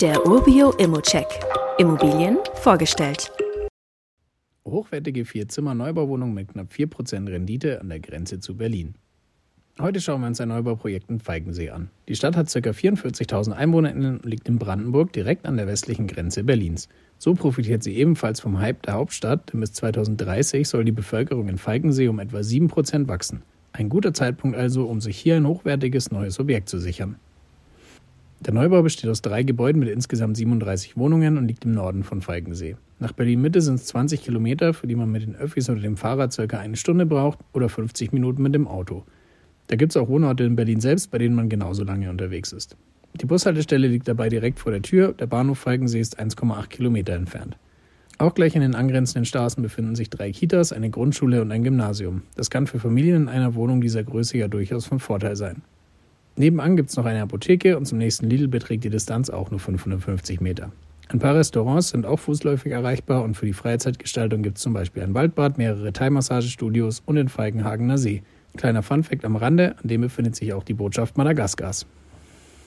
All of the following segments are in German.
Der Urbio Immocheck. Immobilien vorgestellt. Hochwertige Vier-Zimmer-Neubauwohnung mit knapp 4% Rendite an der Grenze zu Berlin. Heute schauen wir uns ein Neubauprojekt in Falkensee an. Die Stadt hat ca. 44.000 EinwohnerInnen und liegt in Brandenburg direkt an der westlichen Grenze Berlins. So profitiert sie ebenfalls vom Hype der Hauptstadt, denn bis 2030 soll die Bevölkerung in Falkensee um etwa 7% wachsen. Ein guter Zeitpunkt also, um sich hier ein hochwertiges neues Objekt zu sichern. Der Neubau besteht aus drei Gebäuden mit insgesamt 37 Wohnungen und liegt im Norden von Falkensee. Nach Berlin-Mitte sind es 20 Kilometer, für die man mit den Öffis oder dem Fahrrad circa eine Stunde braucht oder 50 Minuten mit dem Auto. Da gibt es auch Wohnorte in Berlin selbst, bei denen man genauso lange unterwegs ist. Die Bushaltestelle liegt dabei direkt vor der Tür, der Bahnhof Falkensee ist 1,8 Kilometer entfernt. Auch gleich in den angrenzenden Straßen befinden sich drei Kitas, eine Grundschule und ein Gymnasium. Das kann für Familien in einer Wohnung dieser Größe ja durchaus von Vorteil sein. Nebenan gibt es noch eine Apotheke und zum nächsten Lidl beträgt die Distanz auch nur 550 Meter. Ein paar Restaurants sind auch fußläufig erreichbar und für die Freizeitgestaltung gibt es zum Beispiel ein Waldbad, mehrere Thai-Massagestudios und den Falkenhagener See. Kleiner Funfact am Rande, an dem befindet sich auch die Botschaft Madagaskars.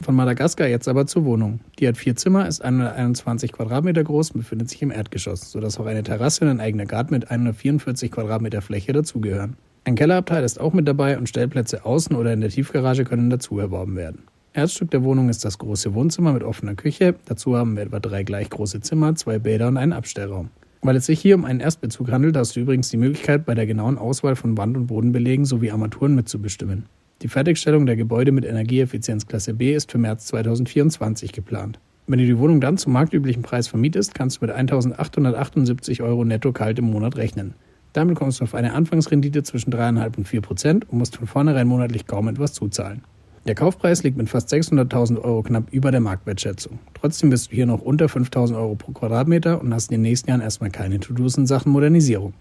Von Madagaskar jetzt aber zur Wohnung. Die hat vier Zimmer, ist 121 Quadratmeter groß und befindet sich im Erdgeschoss, sodass auch eine Terrasse und ein eigener Garten mit 144 Quadratmeter Fläche dazugehören. Ein Kellerabteil ist auch mit dabei und Stellplätze außen oder in der Tiefgarage können dazu erworben werden. Herzstück der Wohnung ist das große Wohnzimmer mit offener Küche. Dazu haben wir etwa drei gleich große Zimmer, zwei Bäder und einen Abstellraum. Weil es sich hier um einen Erstbezug handelt, hast du übrigens die Möglichkeit, bei der genauen Auswahl von Wand- und Bodenbelegen sowie Armaturen mitzubestimmen. Die Fertigstellung der Gebäude mit Energieeffizienzklasse B ist für März 2024 geplant. Wenn du die Wohnung dann zum marktüblichen Preis vermietest, kannst du mit 1.878 Euro netto kalt im Monat rechnen. Damit kommst du auf eine Anfangsrendite zwischen 3,5 und 4 Prozent und musst von vornherein monatlich kaum etwas zuzahlen. Der Kaufpreis liegt mit fast 600.000 Euro knapp über der Marktwertschätzung. Trotzdem bist du hier noch unter 5.000 Euro pro Quadratmeter und hast in den nächsten Jahren erstmal keine To-Dos in Sachen Modernisierung.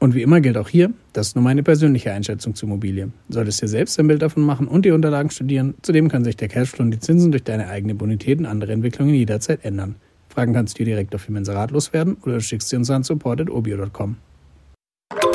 Und wie immer gilt auch hier, das ist nur meine persönliche Einschätzung zur Immobilie. Solltest dir selbst ein Bild davon machen und die Unterlagen studieren. Zudem können sich der Cashflow und die Zinsen durch deine eigene Bonität und andere Entwicklungen jederzeit ändern. Fragen kannst du dir direkt auf Inserat loswerden oder du schickst sie uns an support.obio.com.